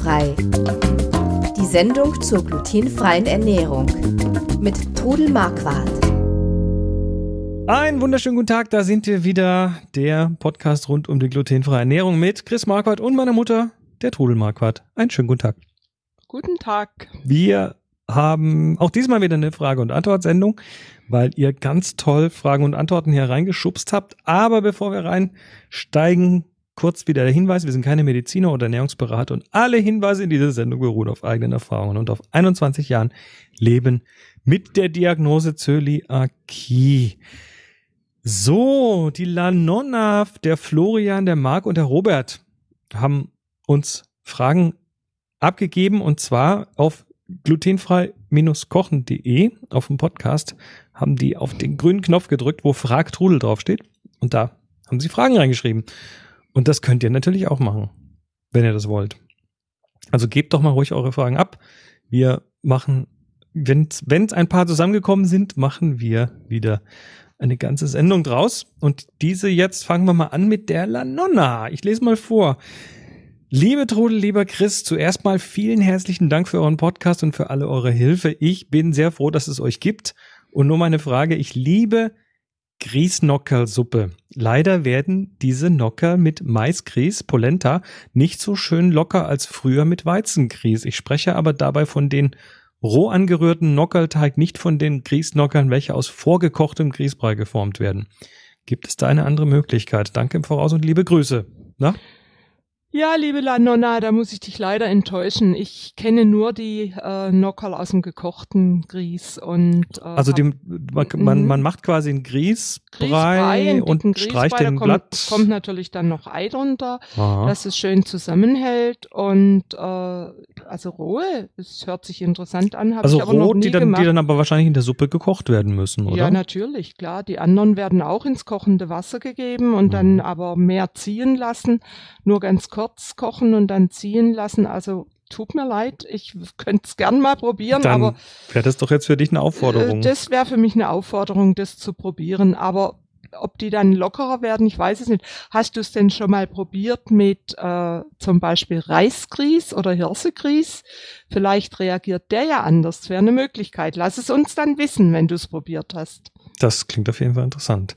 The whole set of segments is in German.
Glutenfrei. Die Sendung zur glutenfreien Ernährung mit Trudel Marquardt. Einen wunderschönen guten Tag, da sind wir wieder, der Podcast rund um die glutenfreie Ernährung mit Chris Marquardt und meiner Mutter, der Trudel Marquardt. Einen schönen guten Tag. Guten Tag. Wir haben auch diesmal wieder eine Frage- und Antwortsendung, weil ihr ganz toll Fragen und Antworten hier reingeschubst habt. Aber bevor wir reinsteigen, kurz wieder der Hinweis, wir sind keine Mediziner oder Ernährungsberater und alle Hinweise in dieser Sendung beruhen auf eigenen Erfahrungen und auf 21 Jahren Leben mit der Diagnose Zöliakie. So, die La Nonna, der Florian, der Marc und der Robert haben uns Fragen abgegeben und zwar auf glutenfrei-kochen.de auf dem Podcast haben die auf den grünen Knopf gedrückt, wo Frag Trudel draufsteht und da haben sie Fragen reingeschrieben. Und das könnt ihr natürlich auch machen, wenn ihr das wollt. Also gebt doch mal ruhig eure Fragen ab. Wir machen, wenn es ein paar zusammengekommen sind, machen wir wieder eine ganze Sendung draus. Und diese jetzt fangen wir mal an mit der La Nonna. Ich lese mal vor. Liebe Trudel, lieber Chris, zuerst mal vielen herzlichen Dank für euren Podcast und für alle eure Hilfe. Ich bin sehr froh, dass es euch gibt. Und nur meine Frage, ich liebe Grießnockerlsuppe. Leider werden diese Nocker mit Maisgrieß, Polenta, nicht so schön locker als früher mit Weizengrieß. Ich spreche aber dabei von den roh angerührten Nockerlteig, nicht von den Grießnockern, welche aus vorgekochtem Grießbrei geformt werden. Gibt es da eine andere Möglichkeit? Danke im Voraus und liebe Grüße. Na? Ja, liebe La Nonna, da muss ich dich leider enttäuschen. Ich kenne nur die äh, Nockerl aus dem gekochten Grieß und äh, also dem, man, man, man macht quasi einen Grießbrei, und streicht den kommt, glatt. kommt natürlich dann noch Ei drunter, Aha. dass es schön zusammenhält und äh, also rohe, es hört sich interessant an. Also ich aber rot, noch die dann, die dann aber wahrscheinlich in der Suppe gekocht werden müssen, oder? Ja, natürlich, klar. Die anderen werden auch ins kochende Wasser gegeben und mhm. dann aber mehr ziehen lassen, nur ganz kurz kurz kochen und dann ziehen lassen. Also tut mir leid, ich könnte es gern mal probieren, dann aber wäre das doch jetzt für dich eine Aufforderung. Äh, das wäre für mich eine Aufforderung, das zu probieren. Aber ob die dann lockerer werden, ich weiß es nicht. Hast du es denn schon mal probiert mit äh, zum Beispiel Reisgrieß oder Hirsegrieß? Vielleicht reagiert der ja anders. Das wäre eine Möglichkeit. Lass es uns dann wissen, wenn du es probiert hast. Das klingt auf jeden Fall interessant.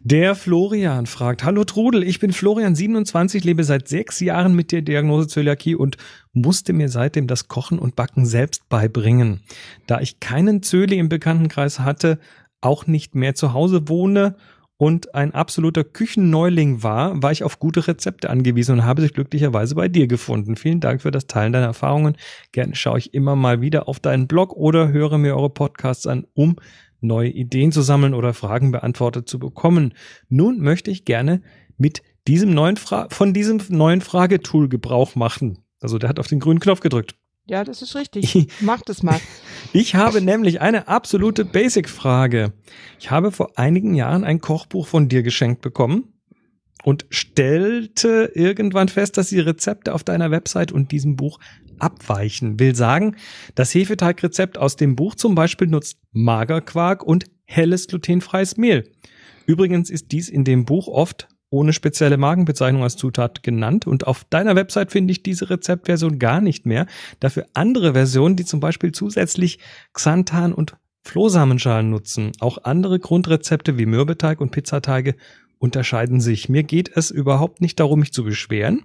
Der Florian fragt, Hallo Trudel, ich bin Florian 27, lebe seit sechs Jahren mit der Diagnose Zöliakie und musste mir seitdem das Kochen und Backen selbst beibringen. Da ich keinen Zöli im Bekanntenkreis hatte, auch nicht mehr zu Hause wohne und ein absoluter Küchenneuling war, war ich auf gute Rezepte angewiesen und habe sich glücklicherweise bei dir gefunden. Vielen Dank für das Teilen deiner Erfahrungen. Gerne schaue ich immer mal wieder auf deinen Blog oder höre mir eure Podcasts an, um neue Ideen zu sammeln oder Fragen beantwortet zu bekommen. Nun möchte ich gerne mit diesem neuen Fra von diesem neuen Fragetool Gebrauch machen. Also der hat auf den grünen Knopf gedrückt. Ja, das ist richtig. Mach das mal. Ich habe nämlich eine absolute Basic-Frage. Ich habe vor einigen Jahren ein Kochbuch von dir geschenkt bekommen und stellte irgendwann fest, dass die Rezepte auf deiner Website und diesem Buch abweichen. Will sagen, das Hefeteigrezept aus dem Buch zum Beispiel nutzt Magerquark und helles glutenfreies Mehl. Übrigens ist dies in dem Buch oft ohne spezielle Magenbezeichnung als Zutat genannt und auf deiner Website finde ich diese Rezeptversion gar nicht mehr. Dafür andere Versionen, die zum Beispiel zusätzlich Xanthan und Flohsamenschalen nutzen. Auch andere Grundrezepte wie Mürbeteig und Pizzateige unterscheiden sich. Mir geht es überhaupt nicht darum, mich zu beschweren,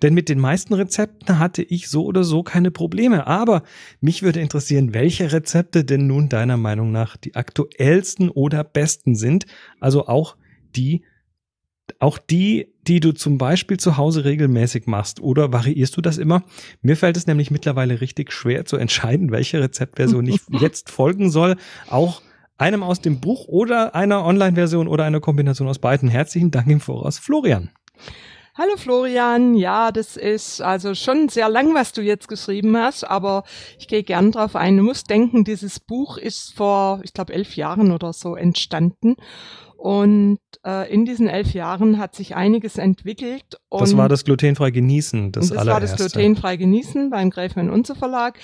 denn mit den meisten Rezepten hatte ich so oder so keine Probleme. Aber mich würde interessieren, welche Rezepte denn nun deiner Meinung nach die aktuellsten oder besten sind. Also auch die, auch die, die du zum Beispiel zu Hause regelmäßig machst oder variierst du das immer? Mir fällt es nämlich mittlerweile richtig schwer zu entscheiden, welche Rezeptversion ich jetzt folgen soll. Auch einem aus dem Buch oder einer Online-Version oder einer Kombination aus beiden. Herzlichen Dank im Voraus, Florian. Hallo Florian, ja, das ist also schon sehr lang, was du jetzt geschrieben hast, aber ich gehe gern drauf ein. Du musst denken, dieses Buch ist vor, ich glaube, elf Jahren oder so entstanden. Und äh, in diesen elf Jahren hat sich einiges entwickelt. Das war das glutenfrei Genießen, das, das allererste. war das glutenfrei Genießen beim Gräfin Unser Verlag.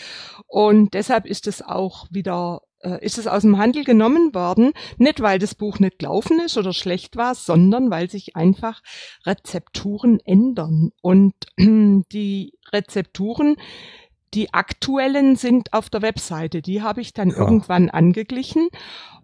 Und deshalb ist es auch wieder ist es aus dem Handel genommen worden, nicht weil das Buch nicht gelaufen ist oder schlecht war, sondern weil sich einfach Rezepturen ändern. Und die Rezepturen, die aktuellen sind auf der Webseite. Die habe ich dann ja. irgendwann angeglichen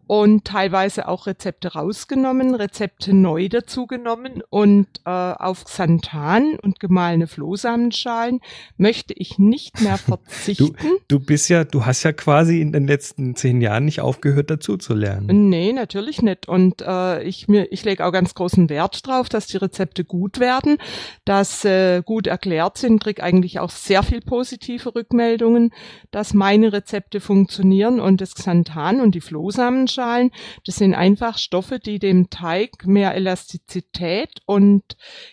und teilweise auch Rezepte rausgenommen, Rezepte neu dazugenommen und äh, auf Xanthan und gemahlene Flohsamenschalen möchte ich nicht mehr verzichten. Du, du bist ja, du hast ja quasi in den letzten zehn Jahren nicht aufgehört dazu zu lernen. Nee, natürlich nicht. Und äh, ich mir, ich lege auch ganz großen Wert drauf, dass die Rezepte gut werden, dass äh, gut erklärt sind, krieg eigentlich auch sehr viel positive Rückmeldungen, dass meine Rezepte funktionieren und das Xanthan und die Flohsamenschalen Flohsamenschalen. Das sind einfach Stoffe, die dem Teig mehr Elastizität und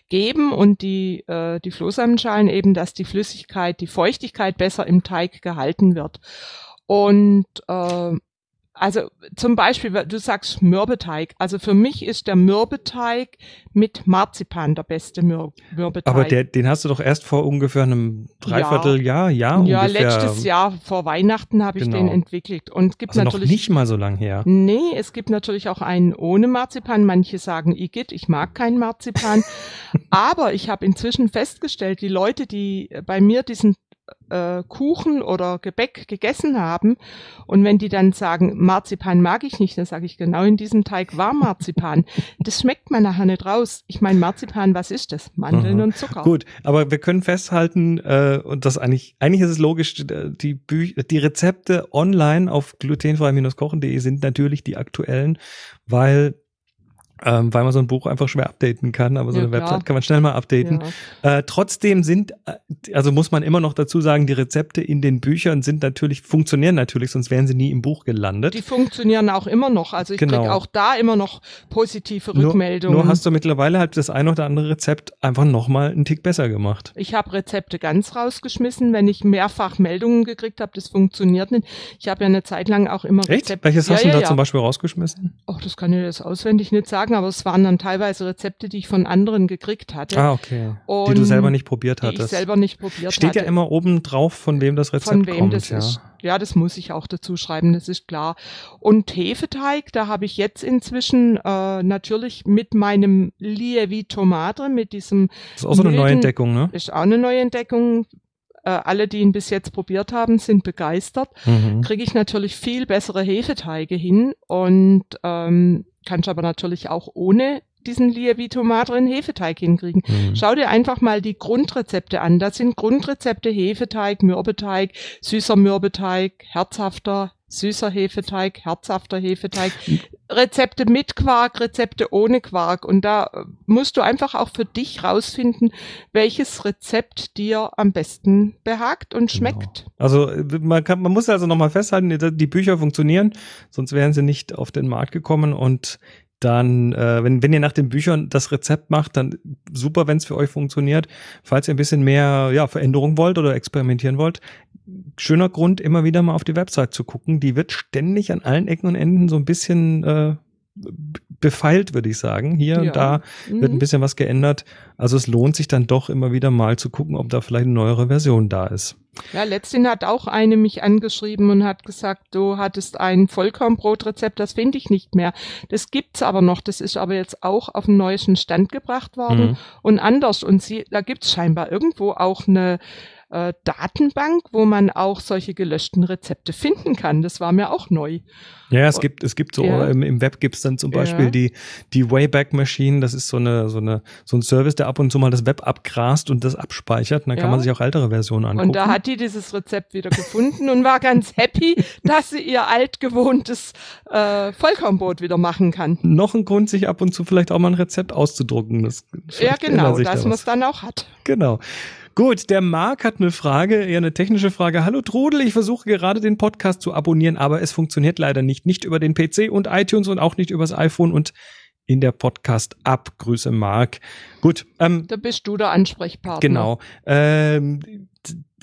geben und die, äh, die Flohsamenschalen eben, dass die Flüssigkeit, die Feuchtigkeit besser im Teig gehalten wird. Und äh, also zum Beispiel, du sagst Mürbeteig. Also für mich ist der Mürbeteig mit Marzipan der beste Mür Mürbeteig. Aber der, den hast du doch erst vor ungefähr einem Dreivierteljahr, ja, ja, ungefähr. letztes Jahr vor Weihnachten habe ich genau. den entwickelt. Und es gibt also natürlich noch nicht mal so lang her. Nee, es gibt natürlich auch einen ohne Marzipan. Manche sagen Igitt, ich mag keinen Marzipan. Aber ich habe inzwischen festgestellt, die Leute, die bei mir diesen äh, Kuchen oder Gebäck gegessen haben und wenn die dann sagen, Marzipan mag ich nicht, dann sage ich, genau in diesem Teig war Marzipan. das schmeckt man nachher nicht raus. Ich meine, Marzipan, was ist das? Mandeln Aha. und Zucker. Gut, aber wir können festhalten, äh, und das eigentlich, eigentlich ist es logisch, die, Bü die Rezepte online auf glutenfrei-kochen.de sind natürlich die aktuellen, weil ähm, weil man so ein Buch einfach schwer updaten kann, aber so ja, eine klar. Website kann man schnell mal updaten. Ja. Äh, trotzdem sind, äh, also muss man immer noch dazu sagen, die Rezepte in den Büchern sind natürlich, funktionieren natürlich, sonst wären sie nie im Buch gelandet. Die funktionieren auch immer noch, also ich genau. kriege auch da immer noch positive Rückmeldungen. Nur, nur hast du mittlerweile halt das ein oder andere Rezept einfach nochmal einen Tick besser gemacht. Ich habe Rezepte ganz rausgeschmissen, wenn ich mehrfach Meldungen gekriegt habe, das funktioniert nicht. Ich habe ja eine Zeit lang auch immer Echt? Rezepte. Welches hast ja, du da zum Beispiel rausgeschmissen? Ach, das kann ich jetzt auswendig nicht sagen sagen, aber es waren dann teilweise Rezepte, die ich von anderen gekriegt hatte. Ah, okay. Und die du selber nicht probiert hattest. Die ich selber nicht probiert Steht hatte. ja immer oben drauf, von wem das Rezept kommt. Von wem kommt, das ja. ist. Ja, das muss ich auch dazu schreiben, das ist klar. Und Hefeteig, da habe ich jetzt inzwischen äh, natürlich mit meinem Lievito Madre, mit diesem Das ist auch so eine neue Entdeckung, ne? Ist auch eine neue Entdeckung äh, alle, die ihn bis jetzt probiert haben, sind begeistert. Mhm. Kriege ich natürlich viel bessere Hefeteige hin und ähm, kannst aber natürlich auch ohne diesen Lievito Madre Hefeteig hinkriegen. Mhm. Schau dir einfach mal die Grundrezepte an. Das sind Grundrezepte Hefeteig, Mürbeteig, süßer Mürbeteig, herzhafter süßer Hefeteig, herzhafter Hefeteig, Rezepte mit Quark, Rezepte ohne Quark. Und da musst du einfach auch für dich rausfinden, welches Rezept dir am besten behagt und genau. schmeckt. Genau. Also man, kann, man muss also nochmal festhalten, die Bücher funktionieren, sonst wären sie nicht auf den Markt gekommen und dann, äh, wenn, wenn ihr nach den Büchern das Rezept macht, dann super, wenn es für euch funktioniert. Falls ihr ein bisschen mehr ja, Veränderung wollt oder experimentieren wollt, schöner Grund, immer wieder mal auf die Website zu gucken. Die wird ständig an allen Ecken und Enden so ein bisschen äh, befeilt, würde ich sagen. Hier ja. und da mhm. wird ein bisschen was geändert. Also es lohnt sich dann doch immer wieder mal zu gucken, ob da vielleicht eine neuere Version da ist. Ja, letztens hat auch eine mich angeschrieben und hat gesagt, du hattest ein Vollkornbrotrezept, das finde ich nicht mehr. Das gibt's aber noch, das ist aber jetzt auch auf den neuesten Stand gebracht worden mhm. und anders. Und sie, da gibt's scheinbar irgendwo auch eine äh, Datenbank, wo man auch solche gelöschten Rezepte finden kann. Das war mir auch neu. Ja, es gibt, es gibt so, ja. im, im Web gibt's dann zum Beispiel ja. die, die Wayback Machine. Das ist so eine, so eine, so ein Service, der ab und zu mal das Web abgrast und das abspeichert. Und dann ja. kann man sich auch ältere Versionen angucken. Und da hat die dieses Rezept wieder gefunden und war ganz happy, dass sie ihr altgewohntes äh, Vollkornbrot wieder machen kann. Noch ein Grund, sich ab und zu vielleicht auch mal ein Rezept auszudrucken. Das ja, genau, dass man es dann auch hat. Genau. Gut, der Marc hat eine Frage, eher eine technische Frage. Hallo Trudel, ich versuche gerade den Podcast zu abonnieren, aber es funktioniert leider nicht. Nicht über den PC und iTunes und auch nicht übers iPhone und in der Podcast-App. Grüße Marc. Gut. Ähm, da bist du der Ansprechpartner. Genau. Ähm,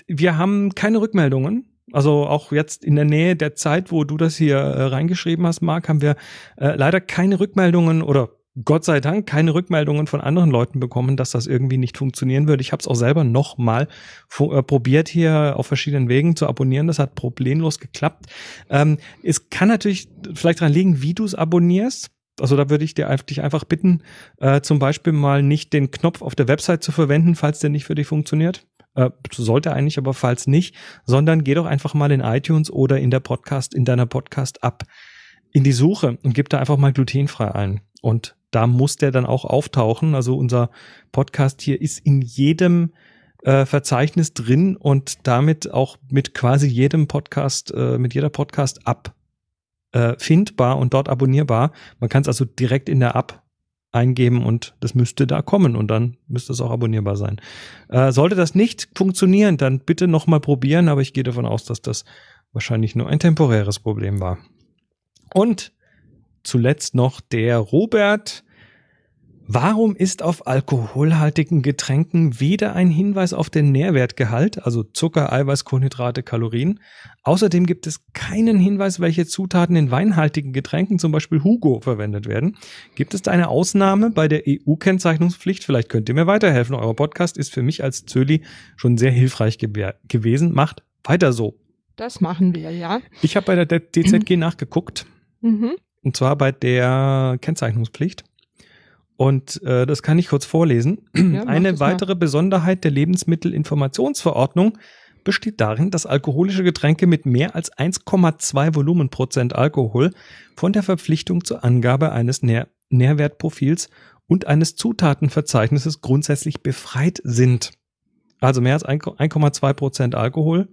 wir haben keine Rückmeldungen. Also auch jetzt in der Nähe der Zeit, wo du das hier äh, reingeschrieben hast, Marc, haben wir äh, leider keine Rückmeldungen oder Gott sei Dank keine Rückmeldungen von anderen Leuten bekommen, dass das irgendwie nicht funktionieren würde. Ich habe es auch selber nochmal äh, probiert, hier auf verschiedenen Wegen zu abonnieren. Das hat problemlos geklappt. Ähm, es kann natürlich vielleicht daran liegen, wie du es abonnierst. Also da würde ich dir, dich einfach bitten, äh, zum Beispiel mal nicht den Knopf auf der Website zu verwenden, falls der nicht für dich funktioniert. Äh, sollte eigentlich, aber falls nicht, sondern geh doch einfach mal in iTunes oder in der Podcast, in deiner Podcast-App in die Suche und gib da einfach mal glutenfrei ein. Und da muss der dann auch auftauchen. Also unser Podcast hier ist in jedem äh, Verzeichnis drin und damit auch mit quasi jedem Podcast, äh, mit jeder Podcast-App äh, findbar und dort abonnierbar. Man kann es also direkt in der App eingeben und das müsste da kommen und dann müsste es auch abonnierbar sein. Äh, sollte das nicht funktionieren, dann bitte nochmal probieren, aber ich gehe davon aus, dass das wahrscheinlich nur ein temporäres Problem war. Und zuletzt noch der Robert. Warum ist auf alkoholhaltigen Getränken weder ein Hinweis auf den Nährwertgehalt, also Zucker, Eiweiß, Kohlenhydrate, Kalorien? Außerdem gibt es keinen Hinweis, welche Zutaten in weinhaltigen Getränken, zum Beispiel Hugo, verwendet werden. Gibt es da eine Ausnahme bei der EU-Kennzeichnungspflicht? Vielleicht könnt ihr mir weiterhelfen. Euer Podcast ist für mich als Zöli schon sehr hilfreich ge gewesen. Macht weiter so. Das machen wir, ja. Ich habe bei der DZG nachgeguckt. Mhm. Und zwar bei der Kennzeichnungspflicht. Und äh, das kann ich kurz vorlesen. Ja, Eine weitere mal. Besonderheit der Lebensmittelinformationsverordnung besteht darin, dass alkoholische Getränke mit mehr als 1,2 Volumenprozent Alkohol von der Verpflichtung zur Angabe eines Nähr Nährwertprofils und eines Zutatenverzeichnisses grundsätzlich befreit sind. Also mehr als 1,2 Prozent Alkohol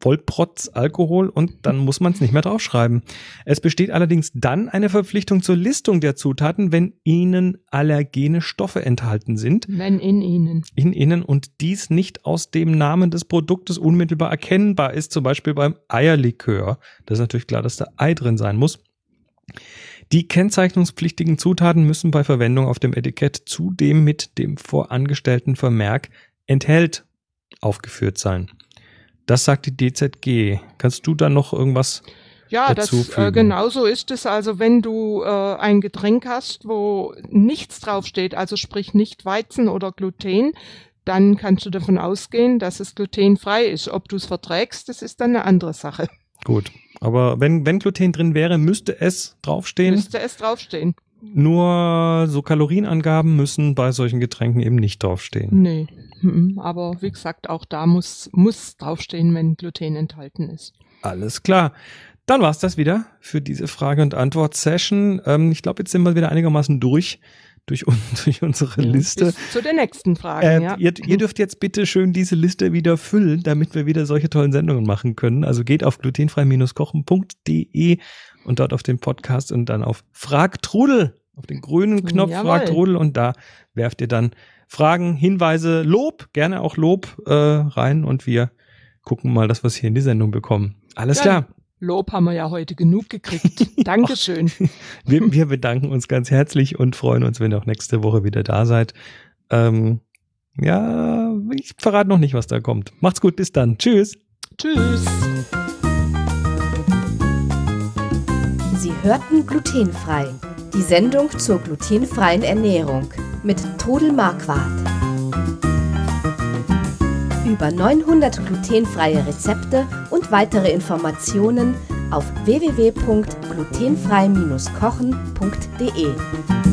Vollprotz Alkohol und dann muss man es nicht mehr draufschreiben. Es besteht allerdings dann eine Verpflichtung zur Listung der Zutaten, wenn ihnen allergene Stoffe enthalten sind. Wenn in ihnen. In ihnen und dies nicht aus dem Namen des Produktes unmittelbar erkennbar ist, zum Beispiel beim Eierlikör. Das ist natürlich klar, dass da Ei drin sein muss. Die kennzeichnungspflichtigen Zutaten müssen bei Verwendung auf dem Etikett zudem mit dem vorangestellten Vermerk enthält aufgeführt sein. Das sagt die DZG. Kannst du da noch irgendwas ja, das, äh, genau so ist es. Also wenn du äh, ein Getränk hast, wo nichts draufsteht, also sprich nicht Weizen oder Gluten, dann kannst du davon ausgehen, dass es glutenfrei ist. Ob du es verträgst, das ist dann eine andere Sache. Gut, aber wenn, wenn Gluten drin wäre, müsste es draufstehen? Müsste es draufstehen. Nur so Kalorienangaben müssen bei solchen Getränken eben nicht draufstehen. Nee, aber wie gesagt, auch da muss, muss draufstehen, wenn Gluten enthalten ist. Alles klar. Dann war's das wieder für diese Frage- und Antwort-Session. Ähm, ich glaube, jetzt sind wir wieder einigermaßen durch durch, durch unsere Liste. zu der nächsten Frage. Äh, ja. ihr, ihr dürft jetzt bitte schön diese Liste wieder füllen, damit wir wieder solche tollen Sendungen machen können. Also geht auf glutenfrei-kochen.de und dort auf den Podcast und dann auf Frag Trudel, auf den grünen Knopf Jawohl. Frag Trudel und da werft ihr dann Fragen, Hinweise, Lob, gerne auch Lob äh, rein und wir gucken mal, dass wir es hier in die Sendung bekommen. Alles ja, klar. Lob haben wir ja heute genug gekriegt. Dankeschön. wir, wir, bedanken uns ganz herzlich und freuen uns, wenn ihr auch nächste Woche wieder da seid. Ähm, ja, ich verrate noch nicht, was da kommt. Macht's gut, bis dann. Tschüss. Tschüss. Sie hörten glutenfrei. Die Sendung zur glutenfreien Ernährung mit Todel Marquardt. Über 900 glutenfreie Rezepte weitere Informationen auf www.glutenfrei-kochen.de.